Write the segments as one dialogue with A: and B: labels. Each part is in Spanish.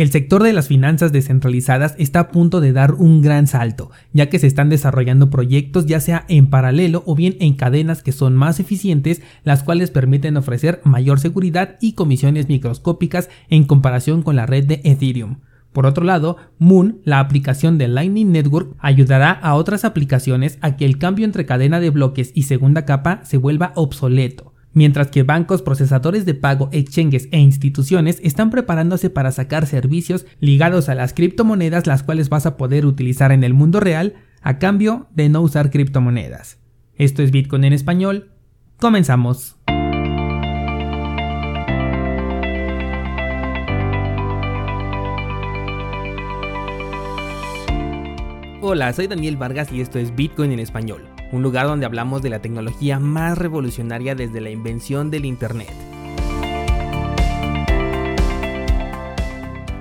A: El sector de las finanzas descentralizadas está a punto de dar un gran salto, ya que se están desarrollando proyectos ya sea en paralelo o bien en cadenas que son más eficientes, las cuales permiten ofrecer mayor seguridad y comisiones microscópicas en comparación con la red de Ethereum. Por otro lado, Moon, la aplicación de Lightning Network, ayudará a otras aplicaciones a que el cambio entre cadena de bloques y segunda capa se vuelva obsoleto mientras que bancos, procesadores de pago, exchanges e instituciones están preparándose para sacar servicios ligados a las criptomonedas las cuales vas a poder utilizar en el mundo real a cambio de no usar criptomonedas. Esto es Bitcoin en español. Comenzamos. Hola, soy Daniel Vargas y esto es Bitcoin en español un lugar donde hablamos de la tecnología más revolucionaria desde la invención del Internet.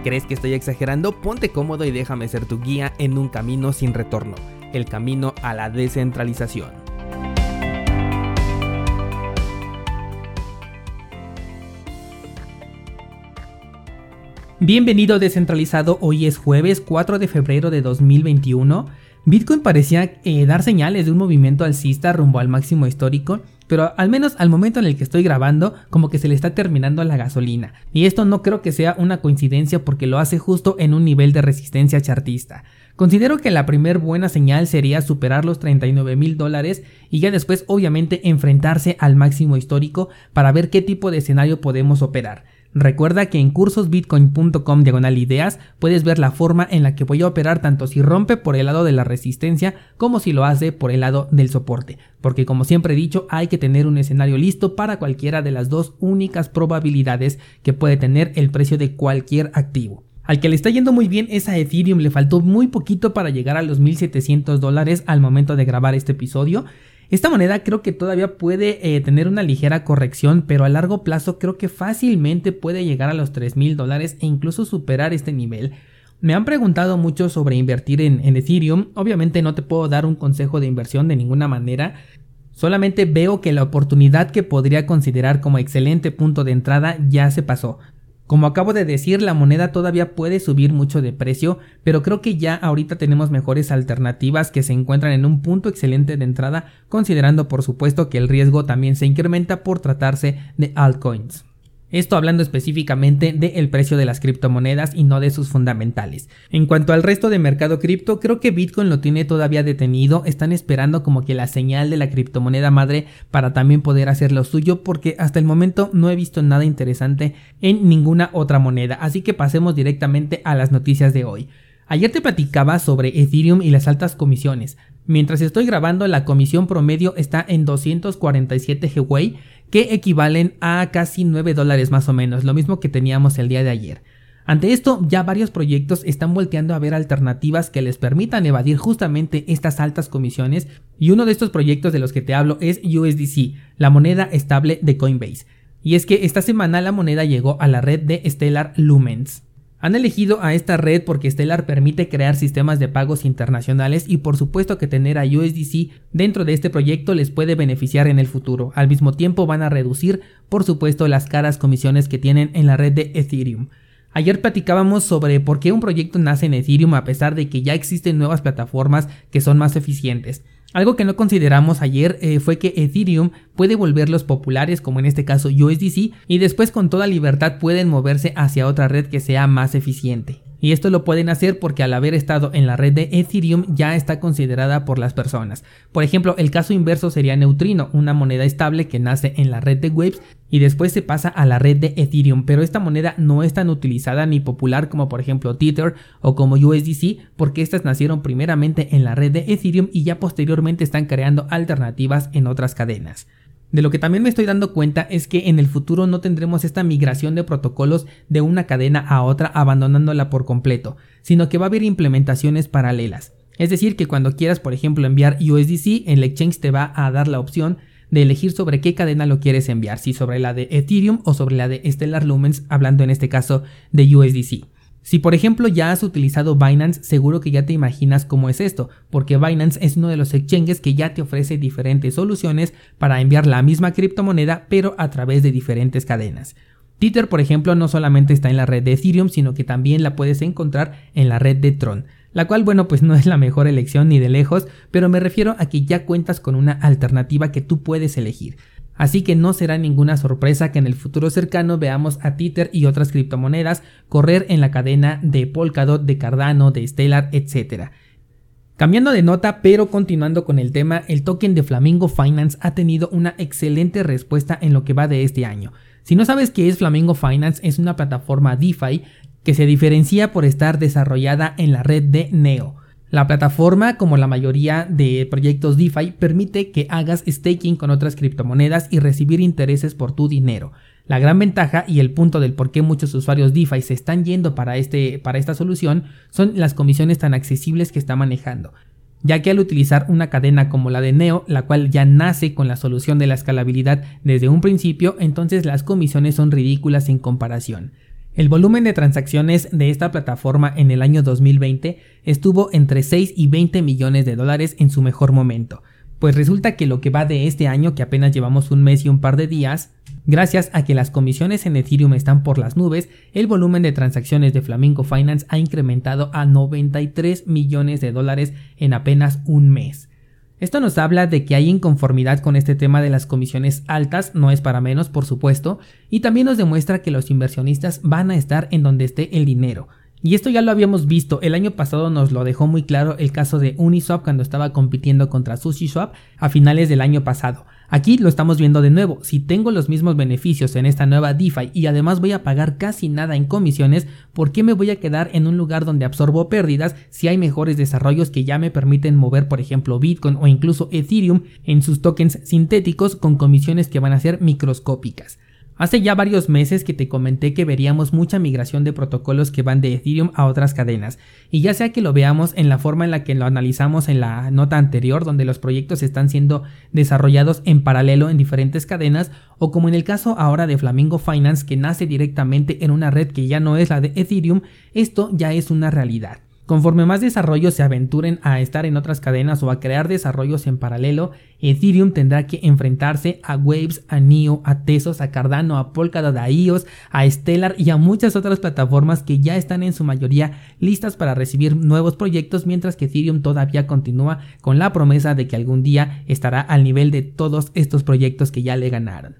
A: ¿Crees que estoy exagerando? Ponte cómodo y déjame ser tu guía en un camino sin retorno, el camino a la descentralización. Bienvenido descentralizado, hoy es jueves 4 de febrero de 2021 Bitcoin parecía eh, dar señales de un movimiento alcista rumbo al máximo histórico, pero al menos al momento en el que estoy grabando, como que se le está terminando la gasolina. Y esto no creo que sea una coincidencia porque lo hace justo en un nivel de resistencia chartista. Considero que la primer buena señal sería superar los 39 mil dólares y ya después obviamente enfrentarse al máximo histórico para ver qué tipo de escenario podemos operar. Recuerda que en cursosbitcoin.com diagonal ideas puedes ver la forma en la que voy a operar tanto si rompe por el lado de la resistencia como si lo hace por el lado del soporte, porque como siempre he dicho hay que tener un escenario listo para cualquiera de las dos únicas probabilidades que puede tener el precio de cualquier activo. Al que le está yendo muy bien es a Ethereum, le faltó muy poquito para llegar a los 1700 dólares al momento de grabar este episodio esta moneda creo que todavía puede eh, tener una ligera corrección, pero a largo plazo creo que fácilmente puede llegar a los 3 mil dólares e incluso superar este nivel. Me han preguntado mucho sobre invertir en, en Ethereum, obviamente no te puedo dar un consejo de inversión de ninguna manera, solamente veo que la oportunidad que podría considerar como excelente punto de entrada ya se pasó. Como acabo de decir, la moneda todavía puede subir mucho de precio, pero creo que ya ahorita tenemos mejores alternativas que se encuentran en un punto excelente de entrada, considerando por supuesto que el riesgo también se incrementa por tratarse de altcoins. Esto hablando específicamente del precio de las criptomonedas y no de sus fundamentales. En cuanto al resto de mercado cripto, creo que Bitcoin lo tiene todavía detenido, están esperando como que la señal de la criptomoneda madre para también poder hacer lo suyo porque hasta el momento no he visto nada interesante en ninguna otra moneda, así que pasemos directamente a las noticias de hoy. Ayer te platicaba sobre Ethereum y las altas comisiones. Mientras estoy grabando, la comisión promedio está en 247 GWay que equivalen a casi 9 dólares más o menos, lo mismo que teníamos el día de ayer. Ante esto, ya varios proyectos están volteando a ver alternativas que les permitan evadir justamente estas altas comisiones y uno de estos proyectos de los que te hablo es USDC, la moneda estable de Coinbase. Y es que esta semana la moneda llegó a la red de Stellar Lumens. Han elegido a esta red porque Stellar permite crear sistemas de pagos internacionales y por supuesto que tener a USDC dentro de este proyecto les puede beneficiar en el futuro. Al mismo tiempo van a reducir por supuesto las caras comisiones que tienen en la red de Ethereum. Ayer platicábamos sobre por qué un proyecto nace en Ethereum a pesar de que ya existen nuevas plataformas que son más eficientes. Algo que no consideramos ayer eh, fue que Ethereum puede volverlos populares como en este caso USDC y después con toda libertad pueden moverse hacia otra red que sea más eficiente. Y esto lo pueden hacer porque al haber estado en la red de Ethereum ya está considerada por las personas. Por ejemplo, el caso inverso sería Neutrino, una moneda estable que nace en la red de Waves y después se pasa a la red de Ethereum, pero esta moneda no es tan utilizada ni popular como por ejemplo Tether o como USDC porque estas nacieron primeramente en la red de Ethereum y ya posteriormente están creando alternativas en otras cadenas. De lo que también me estoy dando cuenta es que en el futuro no tendremos esta migración de protocolos de una cadena a otra abandonándola por completo, sino que va a haber implementaciones paralelas. Es decir, que cuando quieras, por ejemplo, enviar USDC, el exchange te va a dar la opción de elegir sobre qué cadena lo quieres enviar, si sobre la de Ethereum o sobre la de Stellar Lumens, hablando en este caso de USDC. Si por ejemplo ya has utilizado Binance, seguro que ya te imaginas cómo es esto, porque Binance es uno de los exchanges que ya te ofrece diferentes soluciones para enviar la misma criptomoneda pero a través de diferentes cadenas. Tether, por ejemplo, no solamente está en la red de Ethereum, sino que también la puedes encontrar en la red de Tron, la cual, bueno, pues no es la mejor elección ni de lejos, pero me refiero a que ya cuentas con una alternativa que tú puedes elegir. Así que no será ninguna sorpresa que en el futuro cercano veamos a Tether y otras criptomonedas correr en la cadena de Polkadot, de Cardano, de Stellar, etc. Cambiando de nota, pero continuando con el tema, el token de Flamingo Finance ha tenido una excelente respuesta en lo que va de este año. Si no sabes qué es Flamingo Finance, es una plataforma DeFi que se diferencia por estar desarrollada en la red de Neo. La plataforma, como la mayoría de proyectos DeFi, permite que hagas staking con otras criptomonedas y recibir intereses por tu dinero. La gran ventaja y el punto del por qué muchos usuarios DeFi se están yendo para, este, para esta solución son las comisiones tan accesibles que está manejando ya que al utilizar una cadena como la de Neo, la cual ya nace con la solución de la escalabilidad desde un principio, entonces las comisiones son ridículas en comparación. El volumen de transacciones de esta plataforma en el año 2020 estuvo entre 6 y 20 millones de dólares en su mejor momento, pues resulta que lo que va de este año, que apenas llevamos un mes y un par de días, Gracias a que las comisiones en Ethereum están por las nubes, el volumen de transacciones de Flamingo Finance ha incrementado a 93 millones de dólares en apenas un mes. Esto nos habla de que hay inconformidad con este tema de las comisiones altas, no es para menos por supuesto, y también nos demuestra que los inversionistas van a estar en donde esté el dinero. Y esto ya lo habíamos visto, el año pasado nos lo dejó muy claro el caso de Uniswap cuando estaba compitiendo contra SushiSwap a finales del año pasado. Aquí lo estamos viendo de nuevo, si tengo los mismos beneficios en esta nueva DeFi y además voy a pagar casi nada en comisiones, ¿por qué me voy a quedar en un lugar donde absorbo pérdidas si hay mejores desarrollos que ya me permiten mover por ejemplo Bitcoin o incluso Ethereum en sus tokens sintéticos con comisiones que van a ser microscópicas? Hace ya varios meses que te comenté que veríamos mucha migración de protocolos que van de Ethereum a otras cadenas, y ya sea que lo veamos en la forma en la que lo analizamos en la nota anterior, donde los proyectos están siendo desarrollados en paralelo en diferentes cadenas, o como en el caso ahora de Flamingo Finance que nace directamente en una red que ya no es la de Ethereum, esto ya es una realidad. Conforme más desarrollos se aventuren a estar en otras cadenas o a crear desarrollos en paralelo, Ethereum tendrá que enfrentarse a Waves, a Neo, a Tesos, a Cardano, a Polkadot, a IOS, a Stellar y a muchas otras plataformas que ya están en su mayoría listas para recibir nuevos proyectos, mientras que Ethereum todavía continúa con la promesa de que algún día estará al nivel de todos estos proyectos que ya le ganaron.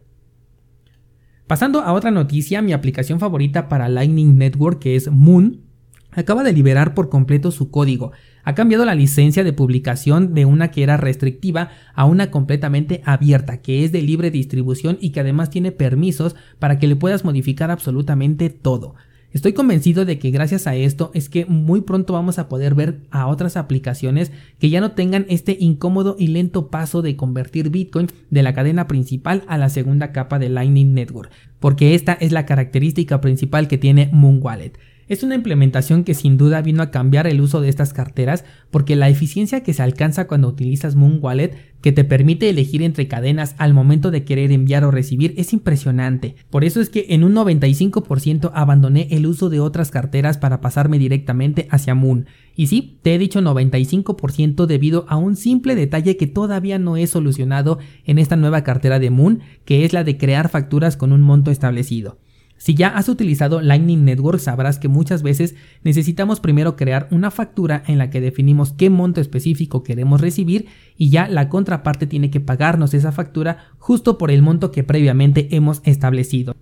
A: Pasando a otra noticia, mi aplicación favorita para Lightning Network que es Moon acaba de liberar por completo su código. Ha cambiado la licencia de publicación de una que era restrictiva a una completamente abierta, que es de libre distribución y que además tiene permisos para que le puedas modificar absolutamente todo. Estoy convencido de que gracias a esto es que muy pronto vamos a poder ver a otras aplicaciones que ya no tengan este incómodo y lento paso de convertir Bitcoin de la cadena principal a la segunda capa de Lightning Network, porque esta es la característica principal que tiene Moon Wallet. Es una implementación que sin duda vino a cambiar el uso de estas carteras porque la eficiencia que se alcanza cuando utilizas Moon Wallet que te permite elegir entre cadenas al momento de querer enviar o recibir es impresionante. Por eso es que en un 95% abandoné el uso de otras carteras para pasarme directamente hacia Moon. Y sí, te he dicho 95% debido a un simple detalle que todavía no he solucionado en esta nueva cartera de Moon, que es la de crear facturas con un monto establecido. Si ya has utilizado Lightning Network sabrás que muchas veces necesitamos primero crear una factura en la que definimos qué monto específico queremos recibir y ya la contraparte tiene que pagarnos esa factura justo por el monto que previamente hemos establecido.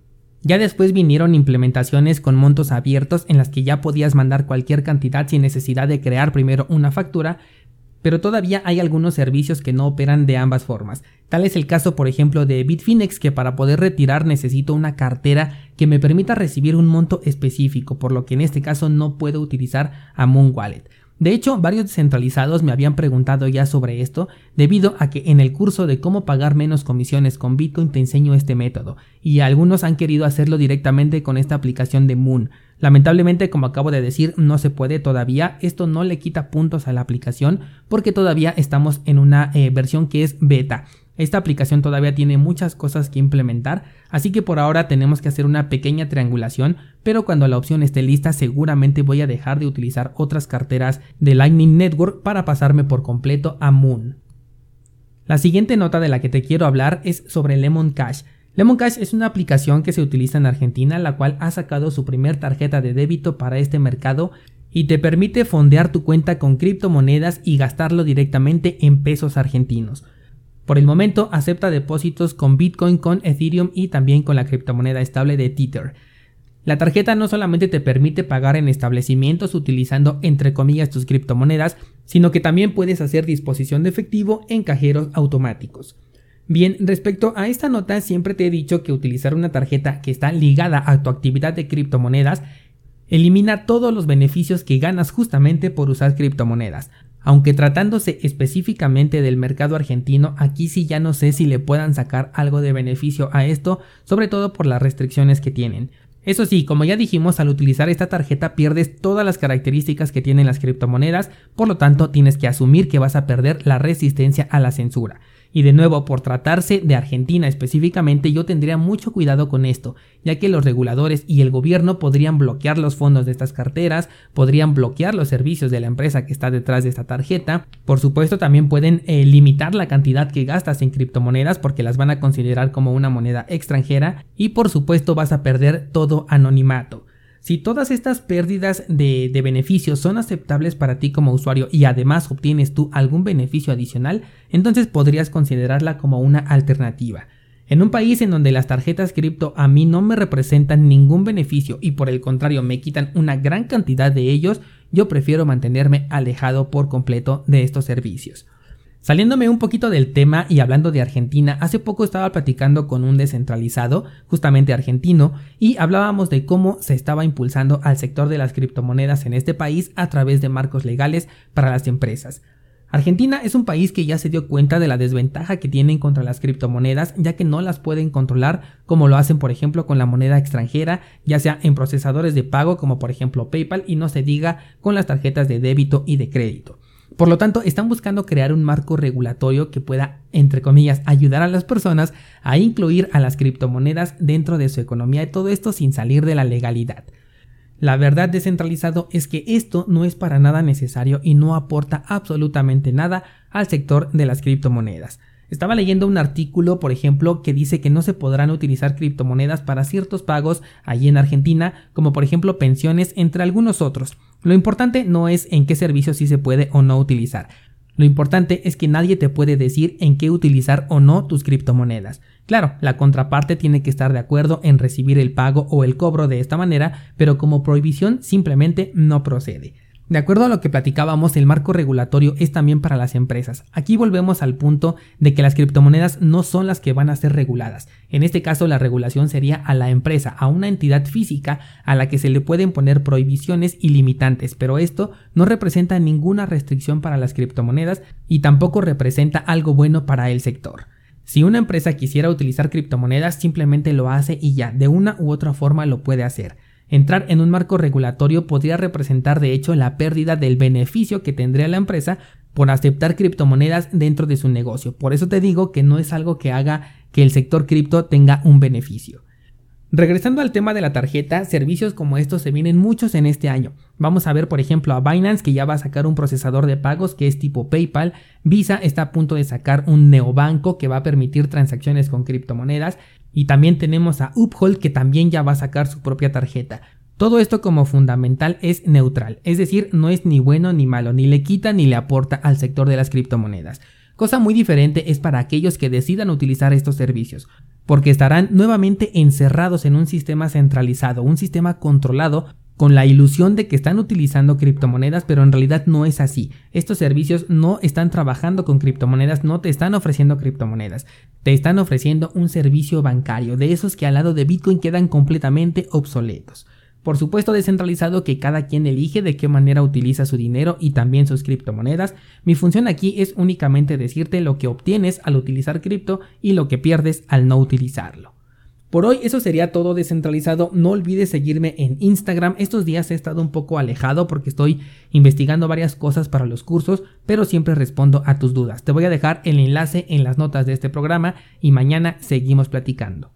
A: Ya después vinieron implementaciones con montos abiertos en las que ya podías mandar cualquier cantidad sin necesidad de crear primero una factura pero todavía hay algunos servicios que no operan de ambas formas. Tal es el caso, por ejemplo, de Bitfinex, que para poder retirar necesito una cartera que me permita recibir un monto específico, por lo que en este caso no puedo utilizar a Moon Wallet. De hecho, varios descentralizados me habían preguntado ya sobre esto, debido a que en el curso de cómo pagar menos comisiones con Bitcoin te enseño este método, y algunos han querido hacerlo directamente con esta aplicación de Moon. Lamentablemente, como acabo de decir, no se puede todavía, esto no le quita puntos a la aplicación porque todavía estamos en una eh, versión que es beta. Esta aplicación todavía tiene muchas cosas que implementar, así que por ahora tenemos que hacer una pequeña triangulación, pero cuando la opción esté lista seguramente voy a dejar de utilizar otras carteras de Lightning Network para pasarme por completo a Moon. La siguiente nota de la que te quiero hablar es sobre Lemon Cash. Lemon Cash es una aplicación que se utiliza en Argentina, la cual ha sacado su primer tarjeta de débito para este mercado y te permite fondear tu cuenta con criptomonedas y gastarlo directamente en pesos argentinos. Por el momento acepta depósitos con Bitcoin, con Ethereum y también con la criptomoneda estable de Tether. La tarjeta no solamente te permite pagar en establecimientos utilizando entre comillas tus criptomonedas, sino que también puedes hacer disposición de efectivo en cajeros automáticos. Bien, respecto a esta nota, siempre te he dicho que utilizar una tarjeta que está ligada a tu actividad de criptomonedas elimina todos los beneficios que ganas justamente por usar criptomonedas. Aunque tratándose específicamente del mercado argentino, aquí sí ya no sé si le puedan sacar algo de beneficio a esto, sobre todo por las restricciones que tienen. Eso sí, como ya dijimos, al utilizar esta tarjeta pierdes todas las características que tienen las criptomonedas, por lo tanto tienes que asumir que vas a perder la resistencia a la censura. Y de nuevo, por tratarse de Argentina específicamente, yo tendría mucho cuidado con esto, ya que los reguladores y el gobierno podrían bloquear los fondos de estas carteras, podrían bloquear los servicios de la empresa que está detrás de esta tarjeta, por supuesto también pueden eh, limitar la cantidad que gastas en criptomonedas porque las van a considerar como una moneda extranjera y por supuesto vas a perder todo anonimato. Si todas estas pérdidas de, beneficios son aceptables para ti como usuario y además obtienes tú algún beneficio adicional, entonces podrías considerarla como una alternativa. En un país en donde las tarjetas cripto a mí no me representan ningún beneficio y por el contrario me quitan una gran cantidad de ellos, yo prefiero mantenerme alejado por completo de estos servicios. Saliéndome un poquito del tema y hablando de Argentina, hace poco estaba platicando con un descentralizado, justamente argentino, y hablábamos de cómo se estaba impulsando al sector de las criptomonedas en este país a través de marcos legales para las empresas. Argentina es un país que ya se dio cuenta de la desventaja que tienen contra las criptomonedas, ya que no las pueden controlar como lo hacen por ejemplo con la moneda extranjera, ya sea en procesadores de pago como por ejemplo PayPal y no se diga con las tarjetas de débito y de crédito. Por lo tanto, están buscando crear un marco regulatorio que pueda, entre comillas, ayudar a las personas a incluir a las criptomonedas dentro de su economía y todo esto sin salir de la legalidad. La verdad descentralizado es que esto no es para nada necesario y no aporta absolutamente nada al sector de las criptomonedas. Estaba leyendo un artículo, por ejemplo, que dice que no se podrán utilizar criptomonedas para ciertos pagos allí en Argentina, como por ejemplo pensiones, entre algunos otros. Lo importante no es en qué servicio sí se puede o no utilizar. Lo importante es que nadie te puede decir en qué utilizar o no tus criptomonedas. Claro, la contraparte tiene que estar de acuerdo en recibir el pago o el cobro de esta manera, pero como prohibición simplemente no procede. De acuerdo a lo que platicábamos, el marco regulatorio es también para las empresas. Aquí volvemos al punto de que las criptomonedas no son las que van a ser reguladas. En este caso, la regulación sería a la empresa, a una entidad física a la que se le pueden poner prohibiciones y limitantes, pero esto no representa ninguna restricción para las criptomonedas y tampoco representa algo bueno para el sector. Si una empresa quisiera utilizar criptomonedas, simplemente lo hace y ya, de una u otra forma lo puede hacer. Entrar en un marco regulatorio podría representar de hecho la pérdida del beneficio que tendría la empresa por aceptar criptomonedas dentro de su negocio. Por eso te digo que no es algo que haga que el sector cripto tenga un beneficio. Regresando al tema de la tarjeta, servicios como estos se vienen muchos en este año. Vamos a ver por ejemplo a Binance que ya va a sacar un procesador de pagos que es tipo PayPal, Visa está a punto de sacar un neobanco que va a permitir transacciones con criptomonedas y también tenemos a Uphold que también ya va a sacar su propia tarjeta. Todo esto como fundamental es neutral, es decir, no es ni bueno ni malo, ni le quita ni le aporta al sector de las criptomonedas. Cosa muy diferente es para aquellos que decidan utilizar estos servicios, porque estarán nuevamente encerrados en un sistema centralizado, un sistema controlado con la ilusión de que están utilizando criptomonedas, pero en realidad no es así. Estos servicios no están trabajando con criptomonedas, no te están ofreciendo criptomonedas, te están ofreciendo un servicio bancario, de esos que al lado de Bitcoin quedan completamente obsoletos. Por supuesto descentralizado que cada quien elige de qué manera utiliza su dinero y también sus criptomonedas. Mi función aquí es únicamente decirte lo que obtienes al utilizar cripto y lo que pierdes al no utilizarlo. Por hoy eso sería todo descentralizado. No olvides seguirme en Instagram. Estos días he estado un poco alejado porque estoy investigando varias cosas para los cursos, pero siempre respondo a tus dudas. Te voy a dejar el enlace en las notas de este programa y mañana seguimos platicando.